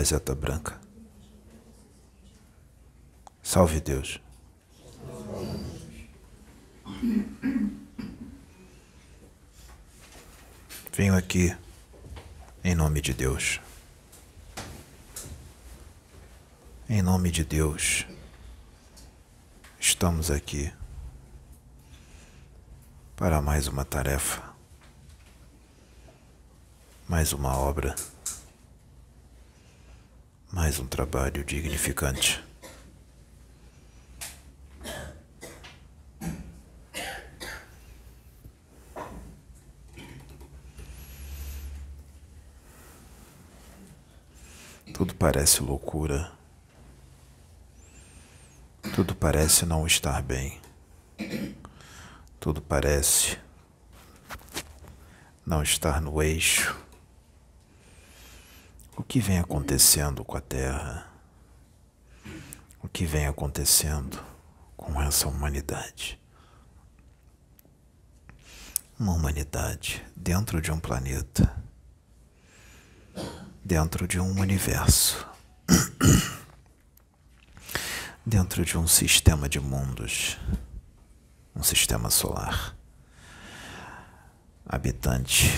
Gazeta Branca. Salve Deus. Venho aqui em nome de Deus. Em nome de Deus, estamos aqui para mais uma tarefa, mais uma obra, mais um trabalho dignificante. Tudo parece loucura. Tudo parece não estar bem. Tudo parece não estar no eixo. O que vem acontecendo com a Terra? O que vem acontecendo com essa humanidade? Uma humanidade dentro de um planeta, dentro de um universo, dentro de um sistema de mundos um sistema solar, habitante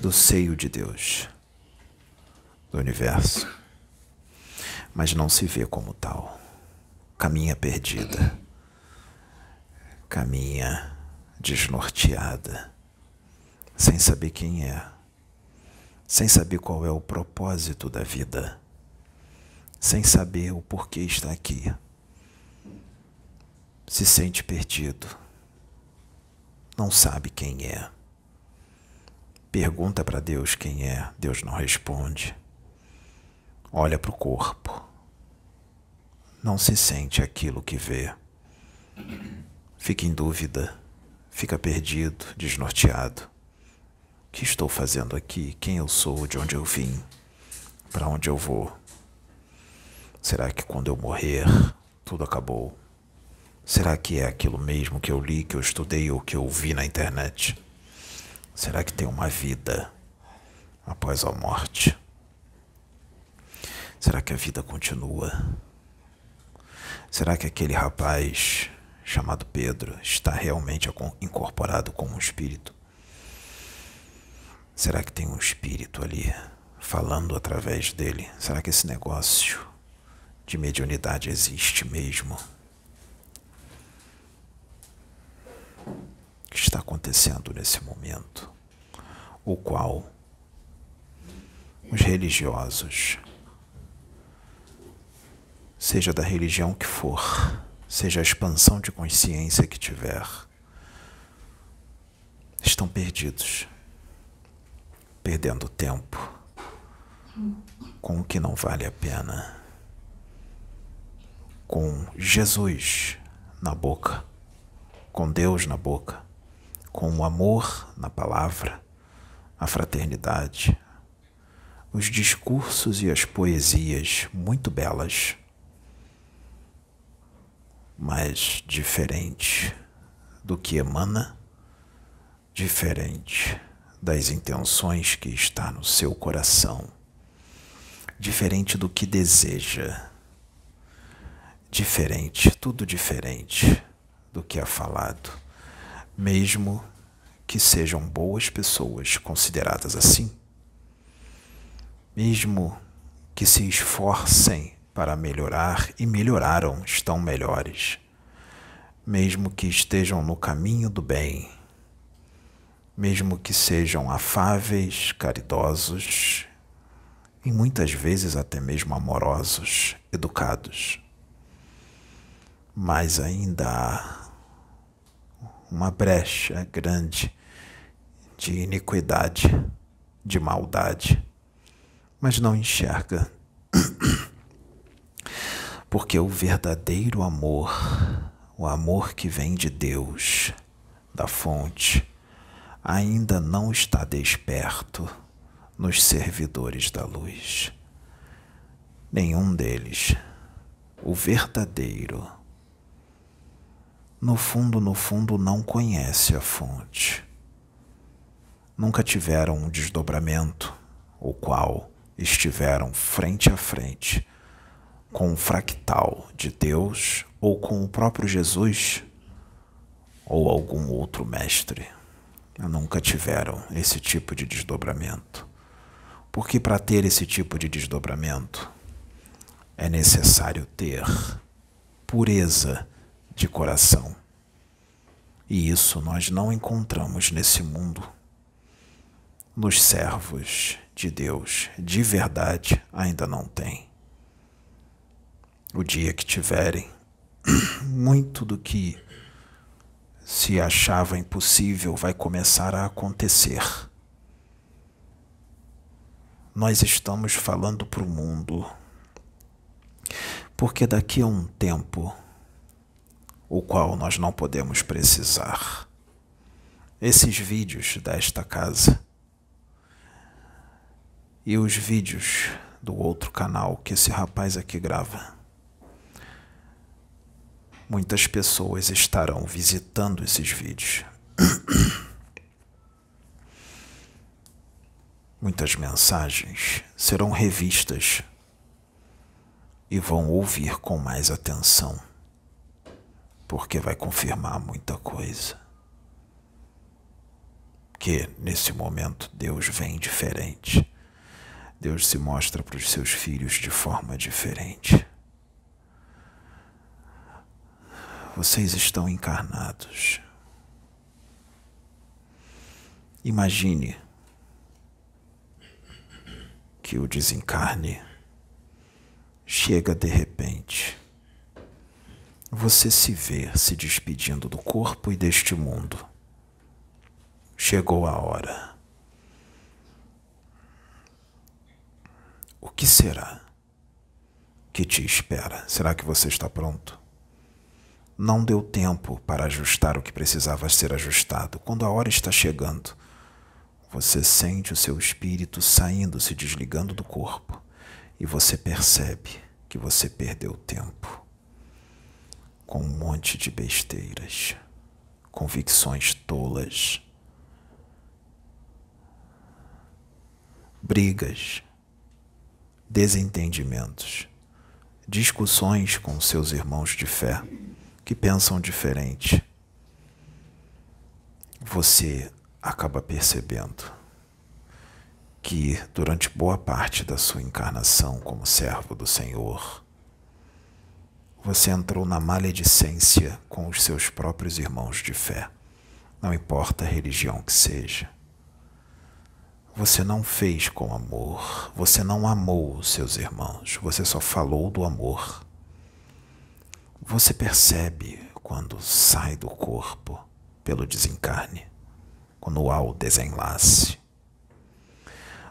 do seio de Deus, do universo, mas não se vê como tal. Caminha perdida, caminha desnorteada, sem saber quem é, sem saber qual é o propósito da vida, sem saber o porquê está aqui. Se sente perdido, não sabe quem é. Pergunta para Deus quem é, Deus não responde. Olha para o corpo, não se sente aquilo que vê. Fica em dúvida, fica perdido, desnorteado. O que estou fazendo aqui? Quem eu sou? De onde eu vim? Para onde eu vou? Será que quando eu morrer, tudo acabou? Será que é aquilo mesmo que eu li, que eu estudei ou que eu vi na internet? Será que tem uma vida após a morte? Será que a vida continua? Será que aquele rapaz chamado Pedro está realmente incorporado como um espírito? Será que tem um espírito ali falando através dele? Será que esse negócio de mediunidade existe mesmo? que está acontecendo nesse momento, o qual os religiosos, seja da religião que for, seja a expansão de consciência que tiver, estão perdidos, perdendo tempo com o que não vale a pena, com Jesus na boca, com Deus na boca com o amor na palavra, a fraternidade, os discursos e as poesias muito belas, mas diferente do que emana, diferente das intenções que está no seu coração, diferente do que deseja, diferente, tudo diferente do que é falado mesmo que sejam boas pessoas consideradas assim, mesmo que se esforcem para melhorar e melhoraram, estão melhores, mesmo que estejam no caminho do bem, mesmo que sejam afáveis, caridosos e muitas vezes até mesmo amorosos, educados, mas ainda há uma brecha grande de iniquidade, de maldade, mas não enxerga. Porque o verdadeiro amor, o amor que vem de Deus, da fonte, ainda não está desperto nos servidores da luz. Nenhum deles, o verdadeiro, no fundo, no fundo, não conhece a fonte. Nunca tiveram um desdobramento, o qual estiveram frente a frente com um fractal de Deus ou com o próprio Jesus ou algum outro mestre. Nunca tiveram esse tipo de desdobramento. Porque para ter esse tipo de desdobramento é necessário ter pureza de coração. E isso nós não encontramos nesse mundo. Nos servos de Deus, de verdade, ainda não tem. O dia que tiverem, muito do que se achava impossível vai começar a acontecer. Nós estamos falando para o mundo, porque daqui a um tempo, o qual nós não podemos precisar, esses vídeos desta casa e os vídeos do outro canal que esse rapaz aqui grava muitas pessoas estarão visitando esses vídeos. Muitas mensagens serão revistas e vão ouvir com mais atenção, porque vai confirmar muita coisa. Que nesse momento Deus vem diferente. Deus se mostra para os seus filhos de forma diferente. Vocês estão encarnados. Imagine que o desencarne chega de repente. Você se vê se despedindo do corpo e deste mundo. Chegou a hora. O que será que te espera? Será que você está pronto? Não deu tempo para ajustar o que precisava ser ajustado. Quando a hora está chegando, você sente o seu espírito saindo, se desligando do corpo, e você percebe que você perdeu tempo com um monte de besteiras, convicções tolas, brigas, desentendimentos, discussões com seus irmãos de fé que pensam diferente, você acaba percebendo que durante boa parte da sua encarnação como servo do Senhor, você entrou na maledicência com os seus próprios irmãos de fé, não importa a religião que seja. Você não fez com amor, você não amou os seus irmãos, você só falou do amor. Você percebe quando sai do corpo pelo desencarne, quando há o desenlace.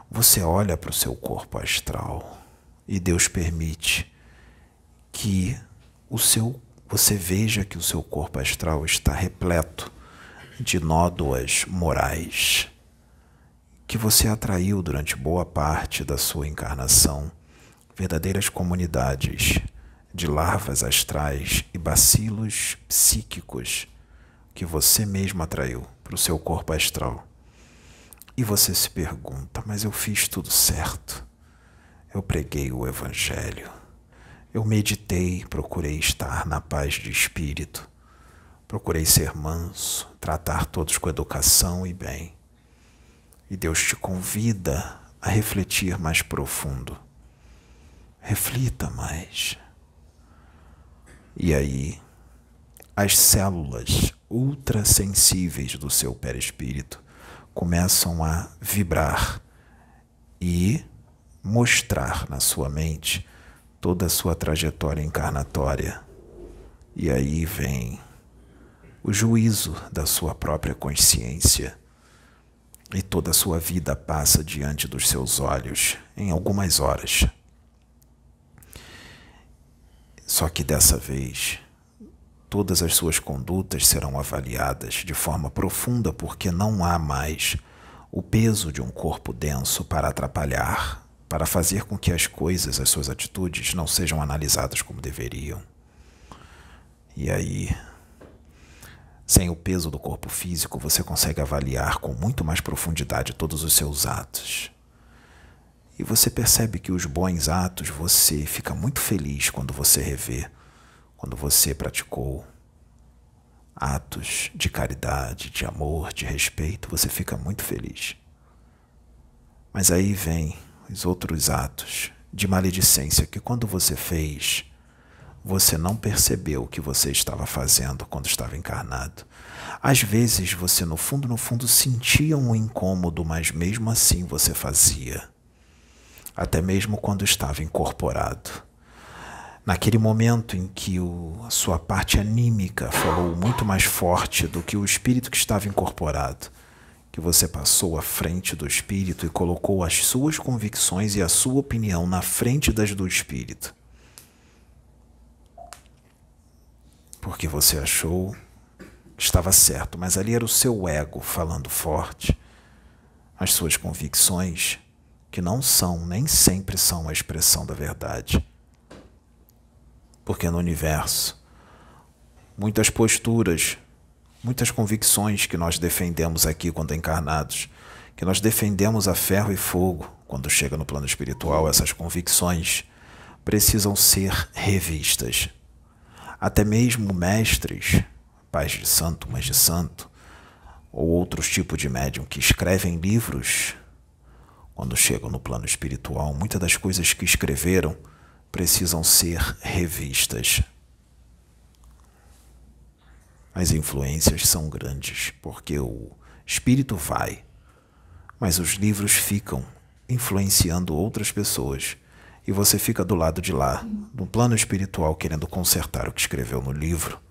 Você olha para o seu corpo astral e Deus permite que o seu você veja que o seu corpo astral está repleto de nódoas morais que você atraiu durante boa parte da sua encarnação, verdadeiras comunidades de larvas astrais e bacilos psíquicos que você mesmo atraiu para o seu corpo astral. E você se pergunta: mas eu fiz tudo certo? Eu preguei o Evangelho. Eu meditei, procurei estar na paz de espírito. Procurei ser manso, tratar todos com educação e bem. E Deus te convida a refletir mais profundo. Reflita mais. E aí, as células ultrassensíveis do seu perispírito começam a vibrar e mostrar na sua mente toda a sua trajetória encarnatória. E aí vem o juízo da sua própria consciência. E toda a sua vida passa diante dos seus olhos em algumas horas. Só que dessa vez, todas as suas condutas serão avaliadas de forma profunda porque não há mais o peso de um corpo denso para atrapalhar, para fazer com que as coisas, as suas atitudes não sejam analisadas como deveriam. E aí, sem o peso do corpo físico, você consegue avaliar com muito mais profundidade todos os seus atos. E você percebe que os bons atos você fica muito feliz quando você revê, quando você praticou atos de caridade, de amor, de respeito, você fica muito feliz. Mas aí vem os outros atos de maledicência que quando você fez, você não percebeu o que você estava fazendo quando estava encarnado. Às vezes você, no fundo, no fundo, sentia um incômodo, mas mesmo assim você fazia. Até mesmo quando estava incorporado. Naquele momento em que o, a sua parte anímica falou muito mais forte do que o espírito que estava incorporado, que você passou à frente do espírito e colocou as suas convicções e a sua opinião na frente das do espírito. Porque você achou que estava certo, mas ali era o seu ego falando forte, as suas convicções, que não são, nem sempre são a expressão da verdade. Porque no universo, muitas posturas muitas convicções que nós defendemos aqui quando encarnados, que nós defendemos a ferro e fogo quando chega no plano espiritual, essas convicções precisam ser revistas. Até mesmo mestres, pais de santo, mães de santo, ou outros tipos de médium que escrevem livros, quando chegam no plano espiritual, muitas das coisas que escreveram precisam ser revistas. As influências são grandes, porque o espírito vai, mas os livros ficam influenciando outras pessoas. E você fica do lado de lá, no plano espiritual, querendo consertar o que escreveu no livro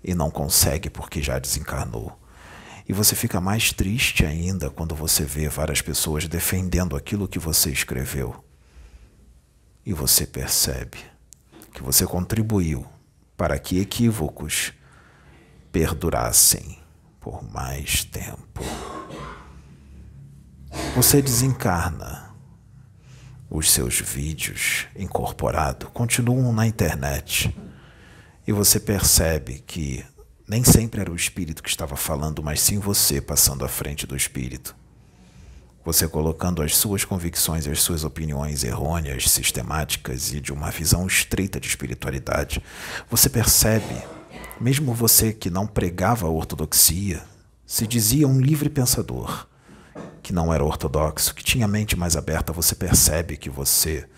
e não consegue porque já desencarnou. E você fica mais triste ainda quando você vê várias pessoas defendendo aquilo que você escreveu. E você percebe que você contribuiu para que equívocos perdurassem por mais tempo. Você desencarna. Os seus vídeos incorporados continuam na internet e você percebe que nem sempre era o espírito que estava falando, mas sim você passando à frente do espírito. Você colocando as suas convicções e as suas opiniões errôneas, sistemáticas e de uma visão estreita de espiritualidade. Você percebe mesmo você que não pregava a ortodoxia, se dizia um livre pensador, que não era ortodoxo, que tinha a mente mais aberta, você percebe que você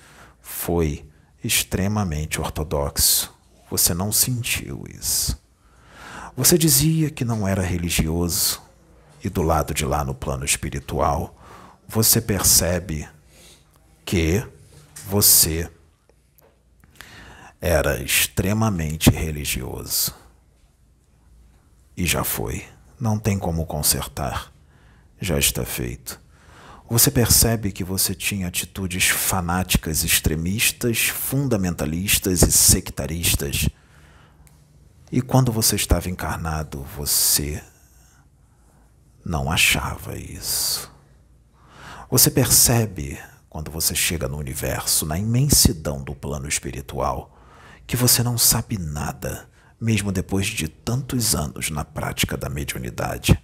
foi extremamente ortodoxo. Você não sentiu isso. Você dizia que não era religioso, e do lado de lá no plano espiritual, você percebe que você era extremamente religioso. E já foi. Não tem como consertar. Já está feito. Você percebe que você tinha atitudes fanáticas, extremistas, fundamentalistas e sectaristas. E quando você estava encarnado, você não achava isso. Você percebe, quando você chega no universo, na imensidão do plano espiritual, que você não sabe nada mesmo depois de tantos anos na prática da mediunidade,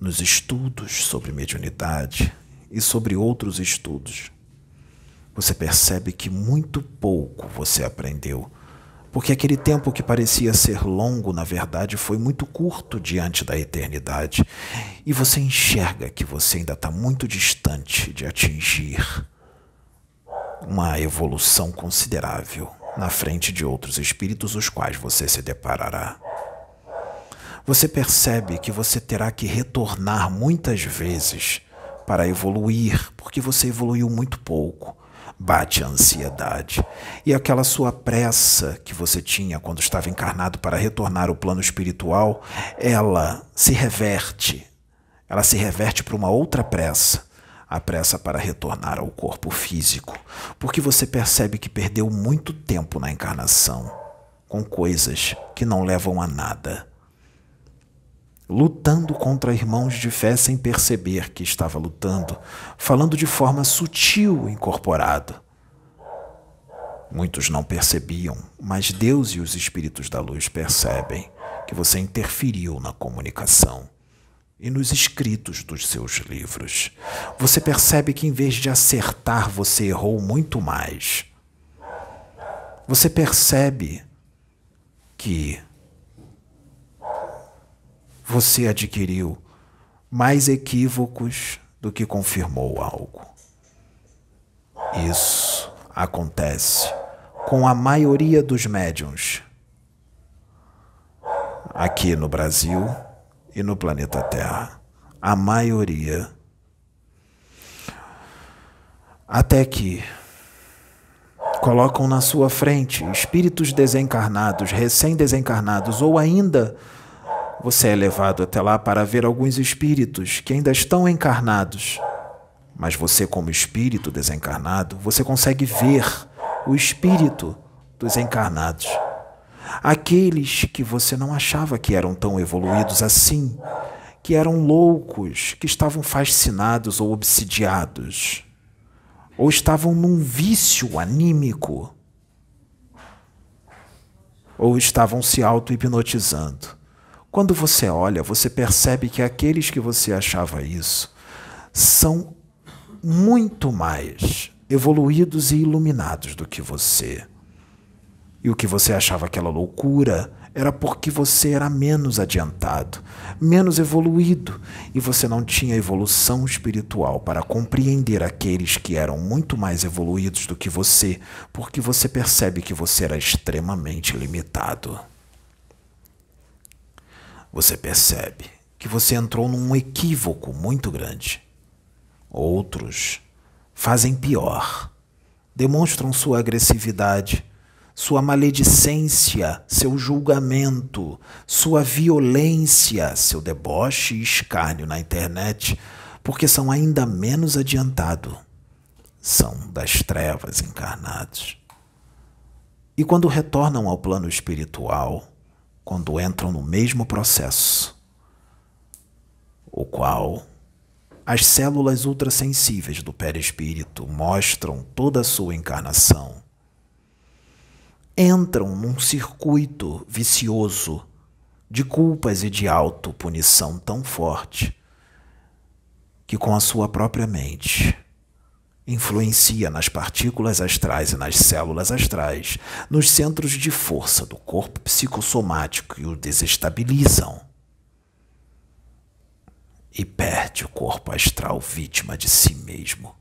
nos estudos sobre mediunidade e sobre outros estudos, você percebe que muito pouco você aprendeu, porque aquele tempo que parecia ser longo, na verdade, foi muito curto diante da eternidade, e você enxerga que você ainda está muito distante de atingir uma evolução considerável na frente de outros espíritos os quais você se deparará. Você percebe que você terá que retornar muitas vezes para evoluir, porque você evoluiu muito pouco. Bate a ansiedade. E aquela sua pressa que você tinha quando estava encarnado para retornar ao plano espiritual, ela se reverte. Ela se reverte para uma outra pressa a pressa para retornar ao corpo físico, porque você percebe que perdeu muito tempo na encarnação com coisas que não levam a nada. Lutando contra irmãos de fé sem perceber que estava lutando, falando de forma sutil incorporado. Muitos não percebiam, mas Deus e os espíritos da luz percebem que você interferiu na comunicação e nos escritos dos seus livros. Você percebe que em vez de acertar, você errou muito mais. Você percebe que você adquiriu mais equívocos do que confirmou algo. Isso acontece com a maioria dos médiums aqui no Brasil e no planeta Terra. A maioria. Até que colocam na sua frente espíritos desencarnados, recém-desencarnados, ou ainda você é levado até lá para ver alguns espíritos que ainda estão encarnados. Mas você, como espírito desencarnado, você consegue ver o espírito dos encarnados. Aqueles que você não achava que eram tão evoluídos assim, que eram loucos, que estavam fascinados ou obsidiados, ou estavam num vício anímico, ou estavam se auto-hipnotizando. Quando você olha, você percebe que aqueles que você achava isso são muito mais evoluídos e iluminados do que você. E o que você achava aquela loucura era porque você era menos adiantado, menos evoluído, e você não tinha evolução espiritual para compreender aqueles que eram muito mais evoluídos do que você, porque você percebe que você era extremamente limitado você percebe que você entrou num equívoco muito grande. Outros fazem pior, demonstram sua agressividade, sua maledicência, seu julgamento, sua violência, seu deboche e escárnio na internet, porque são ainda menos adiantados. São das trevas encarnados. E quando retornam ao plano espiritual, quando entram no mesmo processo, o qual as células ultrassensíveis do perispírito mostram toda a sua encarnação, entram num circuito vicioso de culpas e de autopunição tão forte que, com a sua própria mente, influencia nas partículas astrais e nas células astrais, nos centros de força do corpo psicossomático e o desestabilizam. E perde o corpo astral vítima de si mesmo,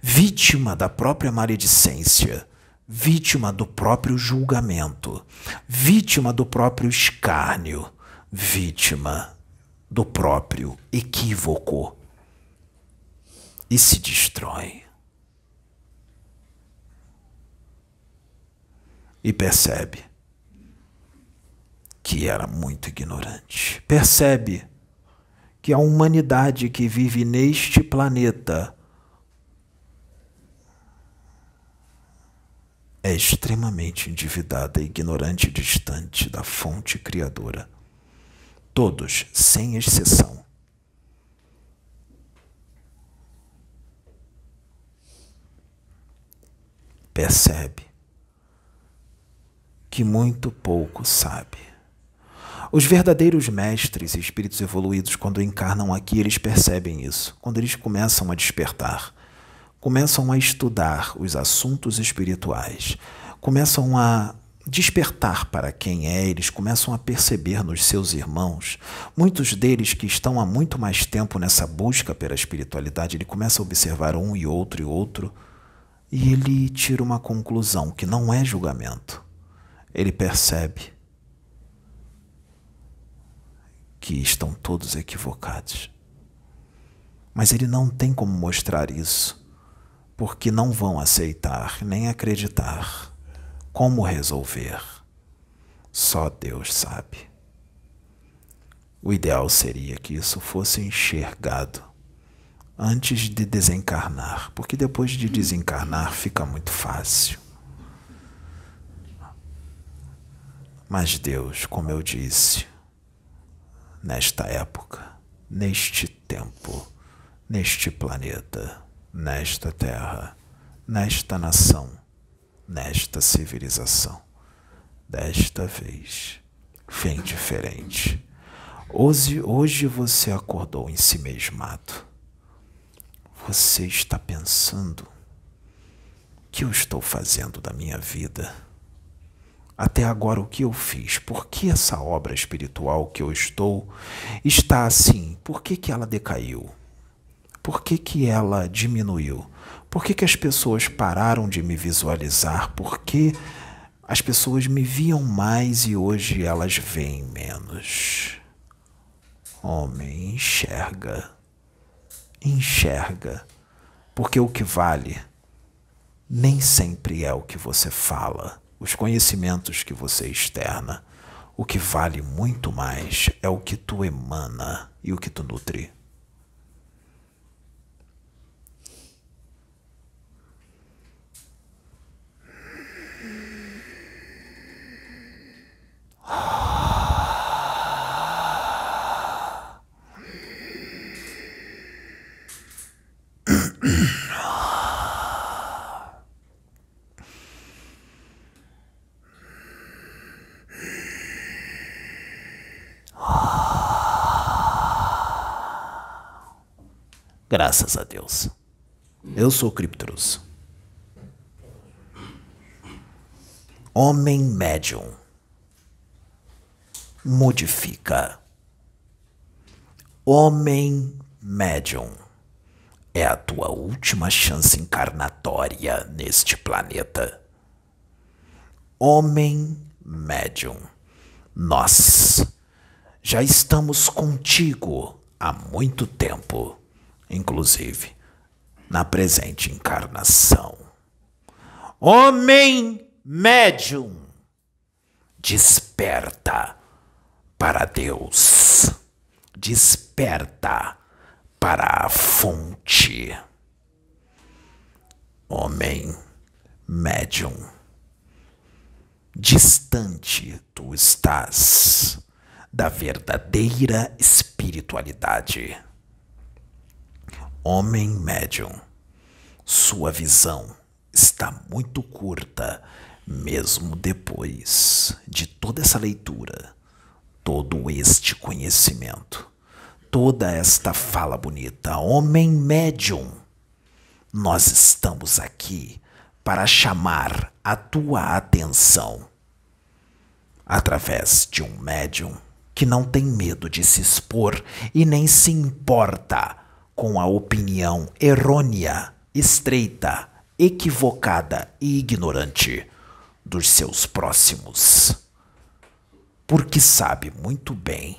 vítima da própria maledicência, vítima do próprio julgamento, vítima do próprio escárnio, vítima do próprio equívoco e se destrói. E percebe que era muito ignorante. Percebe que a humanidade que vive neste planeta é extremamente endividada, ignorante e distante da fonte criadora. Todos, sem exceção. Percebe que muito pouco sabe. Os verdadeiros mestres e espíritos evoluídos, quando encarnam aqui, eles percebem isso. Quando eles começam a despertar, começam a estudar os assuntos espirituais, começam a despertar para quem é, eles começam a perceber nos seus irmãos, muitos deles que estão há muito mais tempo nessa busca pela espiritualidade, ele começa a observar um e outro e outro, e ele tira uma conclusão que não é julgamento ele percebe que estão todos equivocados. Mas ele não tem como mostrar isso, porque não vão aceitar nem acreditar. Como resolver? Só Deus sabe. O ideal seria que isso fosse enxergado antes de desencarnar, porque depois de desencarnar fica muito fácil. Mas Deus, como eu disse, nesta época, neste tempo, neste planeta, nesta terra, nesta nação, nesta civilização, desta vez, vem diferente. Hoje, hoje você acordou em si mesmado. Você está pensando: o que eu estou fazendo da minha vida? Até agora, o que eu fiz? Por que essa obra espiritual que eu estou está assim? Por que, que ela decaiu? Por que, que ela diminuiu? Por que, que as pessoas pararam de me visualizar? Por que as pessoas me viam mais e hoje elas veem menos? Homem, enxerga. Enxerga. Porque o que vale nem sempre é o que você fala os conhecimentos que você externa. O que vale muito mais é o que tu emana e o que tu nutre. Graças a Deus. Eu sou Criptros. Homem médium. Modifica. Homem médium. É a tua última chance encarnatória neste planeta. Homem médium. Nós já estamos contigo há muito tempo inclusive na presente encarnação. Homem médium, desperta para Deus, desperta para a fonte. Homem médium, distante tu estás da verdadeira espiritualidade Homem médium, sua visão está muito curta, mesmo depois de toda essa leitura, todo este conhecimento, toda esta fala bonita. Homem médium, nós estamos aqui para chamar a tua atenção através de um médium que não tem medo de se expor e nem se importa com a opinião errônea, estreita, equivocada e ignorante dos seus próximos. Porque sabe muito bem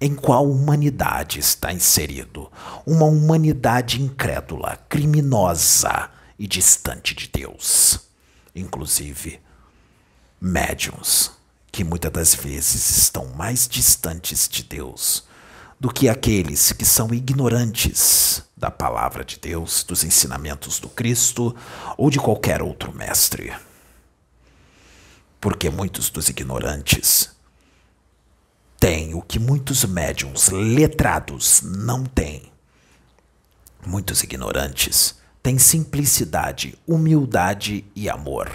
em qual humanidade está inserido uma humanidade incrédula, criminosa e distante de Deus. Inclusive, médiums que muitas das vezes estão mais distantes de Deus do que aqueles que são ignorantes da palavra de Deus, dos ensinamentos do Cristo ou de qualquer outro mestre. Porque muitos dos ignorantes têm o que muitos médiums letrados não têm. Muitos ignorantes têm simplicidade, humildade e amor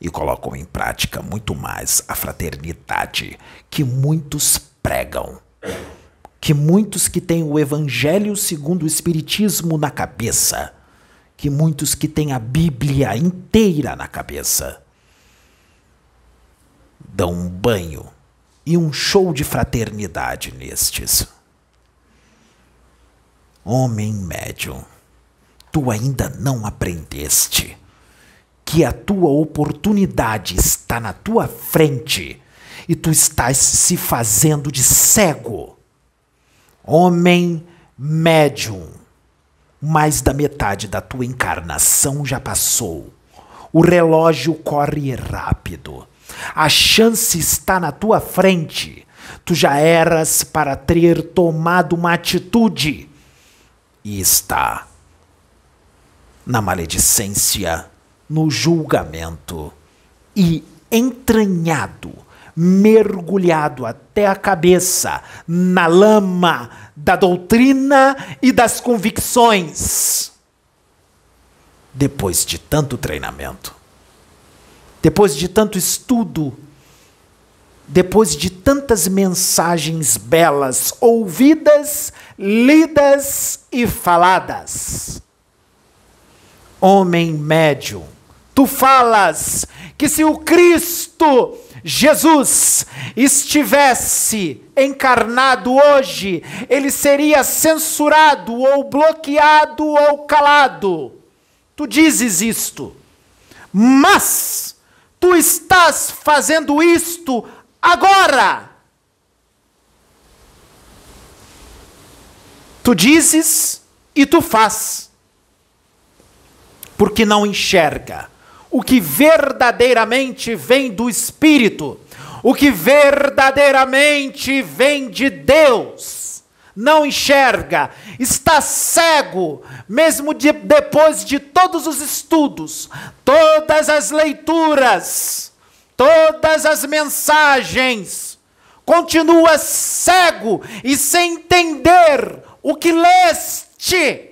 e colocam em prática muito mais a fraternidade que muitos pregam que muitos que têm o Evangelho segundo o Espiritismo na cabeça, que muitos que têm a Bíblia inteira na cabeça, dão um banho e um show de fraternidade nestes. Homem médium, tu ainda não aprendeste que a tua oportunidade está na tua frente e tu estás se fazendo de cego Homem médium, mais da metade da tua encarnação já passou. O relógio corre rápido. A chance está na tua frente. Tu já eras para ter tomado uma atitude. E está na maledicência, no julgamento e entranhado mergulhado até a cabeça na lama da doutrina e das convicções. Depois de tanto treinamento, depois de tanto estudo, depois de tantas mensagens belas ouvidas, lidas e faladas. Homem médio, tu falas que se o Cristo Jesus estivesse encarnado hoje, ele seria censurado ou bloqueado ou calado. Tu dizes isto, mas tu estás fazendo isto agora. Tu dizes e tu faz, porque não enxerga o que verdadeiramente vem do Espírito, o que verdadeiramente vem de Deus. Não enxerga, está cego, mesmo de, depois de todos os estudos, todas as leituras, todas as mensagens, continua cego e sem entender o que leste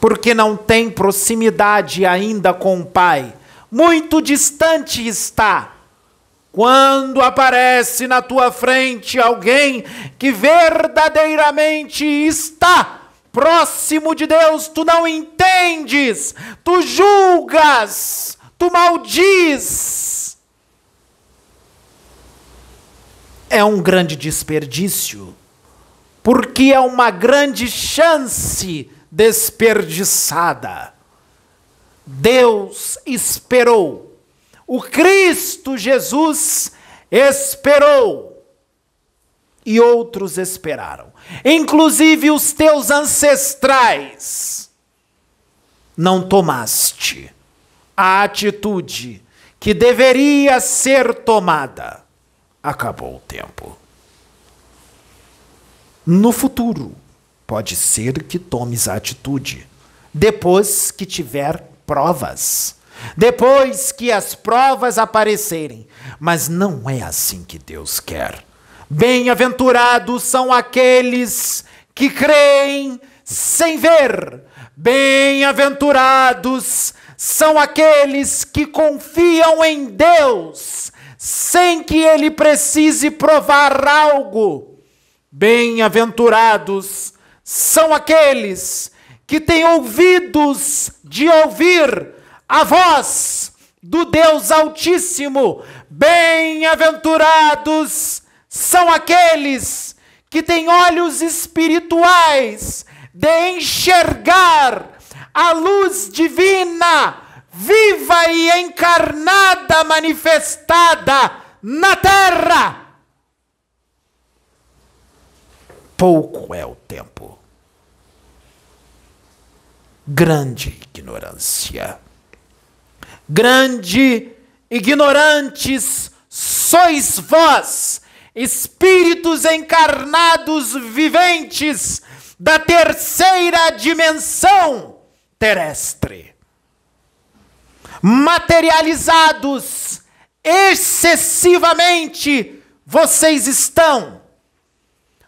porque não tem proximidade ainda com o Pai. Muito distante está. Quando aparece na tua frente alguém que verdadeiramente está próximo de Deus, tu não entendes, tu julgas, tu maldiz. É um grande desperdício, porque é uma grande chance desperdiçada. Deus esperou. O Cristo Jesus esperou. E outros esperaram. Inclusive os teus ancestrais. Não tomaste a atitude que deveria ser tomada. Acabou o tempo. No futuro, Pode ser que tomes a atitude depois que tiver provas. Depois que as provas aparecerem. Mas não é assim que Deus quer. Bem-aventurados são aqueles que creem sem ver. Bem-aventurados são aqueles que confiam em Deus sem que ele precise provar algo. Bem-aventurados são aqueles que têm ouvidos de ouvir a voz do Deus Altíssimo. Bem-aventurados são aqueles que têm olhos espirituais de enxergar a luz divina, viva e encarnada, manifestada na terra. Pouco é o tempo grande ignorância. Grande ignorantes sois vós, espíritos encarnados viventes da terceira dimensão terrestre, materializados excessivamente, vocês estão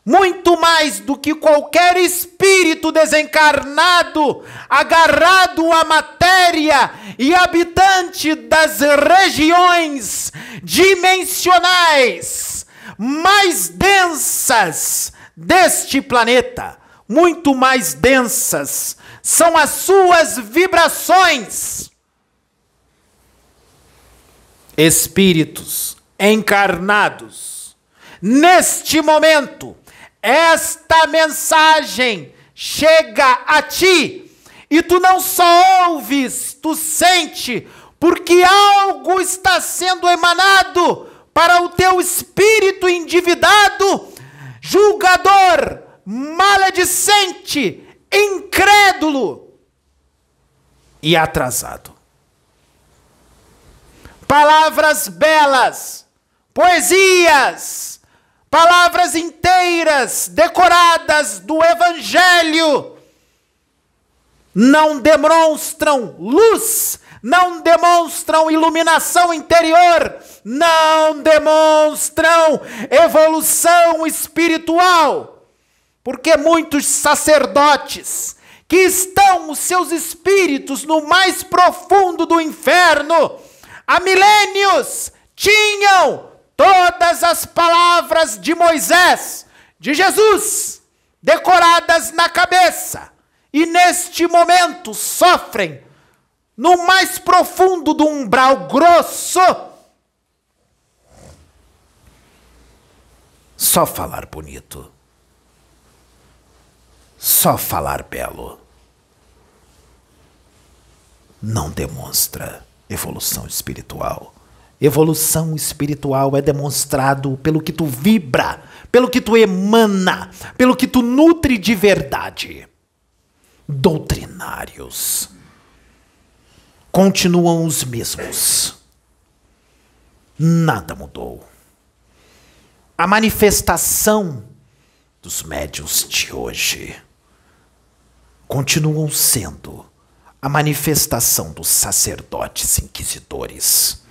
muito mais do que qualquer espírito desencarnado, agarrado à matéria e habitante das regiões dimensionais mais densas deste planeta, muito mais densas são as suas vibrações. Espíritos encarnados, neste momento, esta mensagem chega a ti e tu não só ouves, tu sente, porque algo está sendo emanado para o teu espírito endividado, julgador, maledicente, incrédulo e atrasado. Palavras belas, poesias, palavras inteiras, decoradas do Evangelho, não demonstram luz, não demonstram iluminação interior, não demonstram evolução espiritual. Porque muitos sacerdotes que estão os seus espíritos no mais profundo do inferno, há milênios, tinham todas as palavras de Moisés, de Jesus, decoradas na cabeça, e neste momento sofrem no mais profundo do umbral grosso. Só falar bonito. Só falar belo. Não demonstra evolução espiritual. Evolução espiritual é demonstrado pelo que tu vibra, pelo que tu emana, pelo que tu nutre de verdade. Doutrinários continuam os mesmos. Nada mudou. A manifestação dos médios de hoje continuam sendo a manifestação dos sacerdotes inquisidores,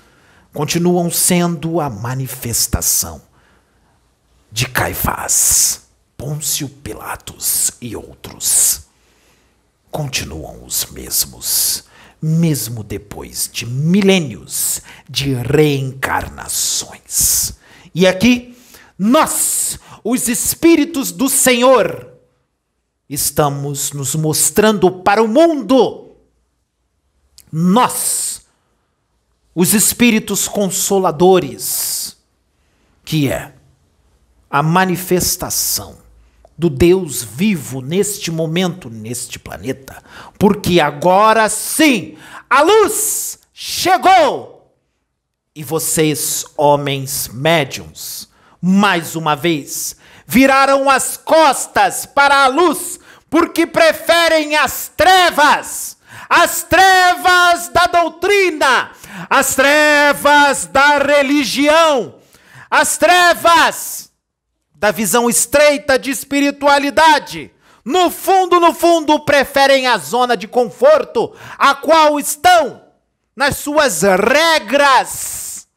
continuam sendo a manifestação de Caifás, Pôncio Pilatos e outros. Continuam os mesmos mesmo depois de milênios de reencarnações. E aqui, nós, os Espíritos do Senhor, estamos nos mostrando para o mundo. Nós, os Espíritos Consoladores, que é a manifestação do Deus vivo neste momento, neste planeta, porque agora sim a luz chegou. E vocês, homens médiums, mais uma vez, viraram as costas para a luz, porque preferem as trevas, as trevas da doutrina, as trevas da religião, as trevas da visão estreita de espiritualidade. No fundo, no fundo, preferem a zona de conforto, a qual estão nas suas regras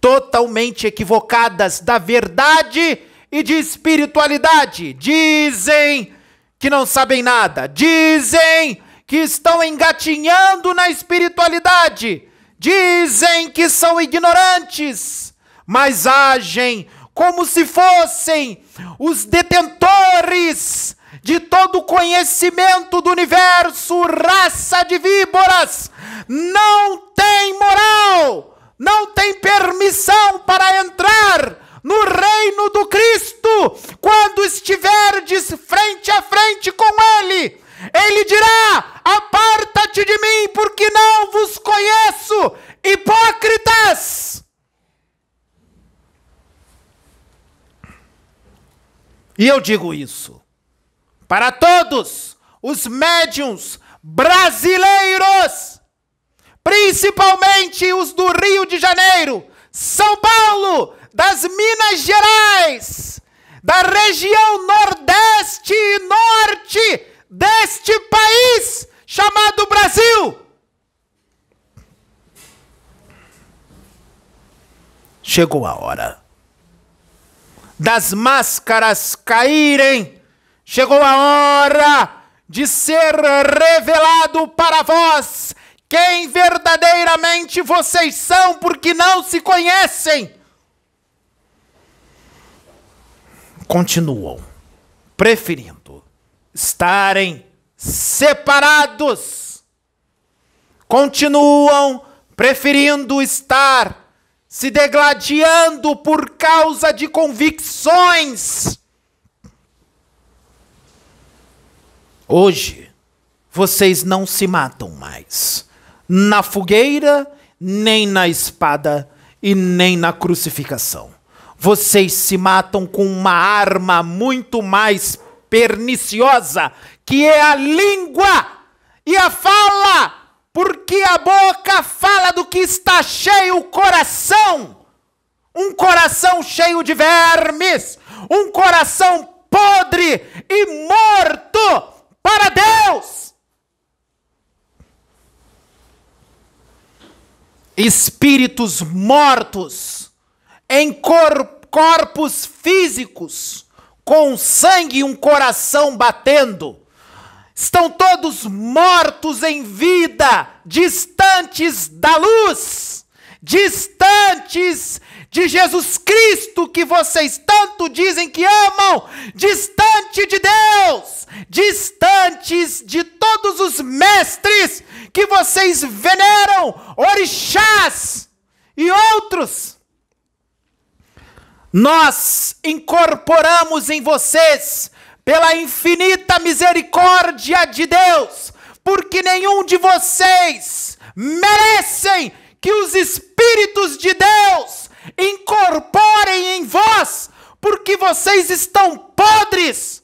totalmente equivocadas da verdade e de espiritualidade. Dizem que não sabem nada, dizem que estão engatinhando na espiritualidade, dizem que são ignorantes, mas agem como se fossem os detentores de todo o conhecimento do universo, raça de víboras, não tem moral, não tem permissão para entrar no reino do Cristo quando estiverdes frente a frente com Ele. Ele dirá: Aparta-te de mim, porque não vos conheço, hipócritas. E eu digo isso para todos os médiums brasileiros, principalmente os do Rio de Janeiro, São Paulo, das Minas Gerais, da região Nordeste e Norte deste país chamado Brasil. Chegou a hora das máscaras caírem. Chegou a hora de ser revelado para vós quem verdadeiramente vocês são, porque não se conhecem. Continuam preferindo estarem separados. Continuam preferindo estar se degladiando por causa de convicções. Hoje, vocês não se matam mais na fogueira, nem na espada e nem na crucificação. Vocês se matam com uma arma muito mais perniciosa, que é a língua e a fala porque a boca fala do que está cheio o coração. Um coração cheio de vermes, um coração podre e morto para Deus. Espíritos mortos em cor corpos físicos, com sangue e um coração batendo estão todos mortos em vida, distantes da luz, distantes de Jesus Cristo que vocês tanto dizem que amam, distante de Deus, distantes de todos os mestres que vocês veneram, orixás e outros. Nós incorporamos em vocês, pela infinita misericórdia de Deus, porque nenhum de vocês merecem que os Espíritos de Deus incorporem em vós, porque vocês estão podres.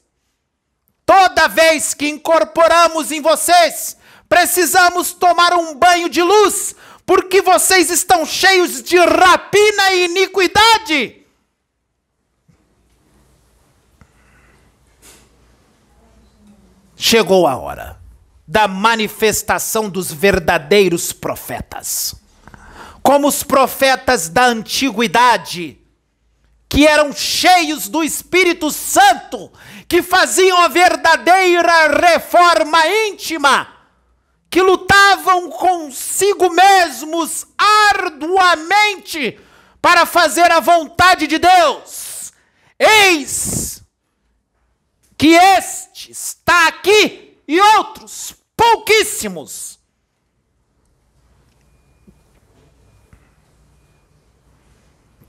Toda vez que incorporamos em vocês, precisamos tomar um banho de luz, porque vocês estão cheios de rapina e iniquidade. Chegou a hora da manifestação dos verdadeiros profetas como os profetas da antiguidade, que eram cheios do Espírito Santo, que faziam a verdadeira reforma íntima, que lutavam consigo mesmos arduamente para fazer a vontade de Deus. Eis que este está aqui e outros pouquíssimos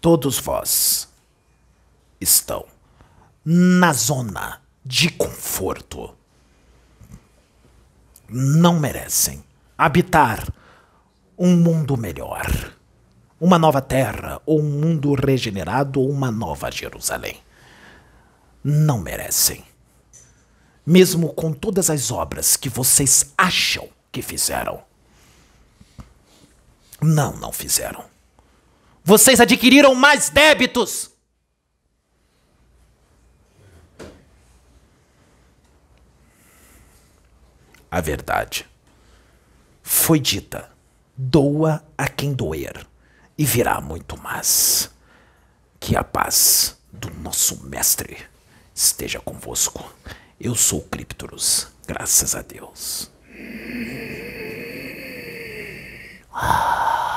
todos vós estão na zona de conforto. Não merecem habitar um mundo melhor, uma nova terra, ou um mundo regenerado, ou uma nova Jerusalém. Não merecem. Mesmo com todas as obras que vocês acham que fizeram. Não, não fizeram vocês adquiriram mais débitos. A verdade foi dita: doa a quem doer, e virá muito mais. Que a paz do nosso Mestre esteja convosco. Eu sou Criptorus, graças a Deus. Ah.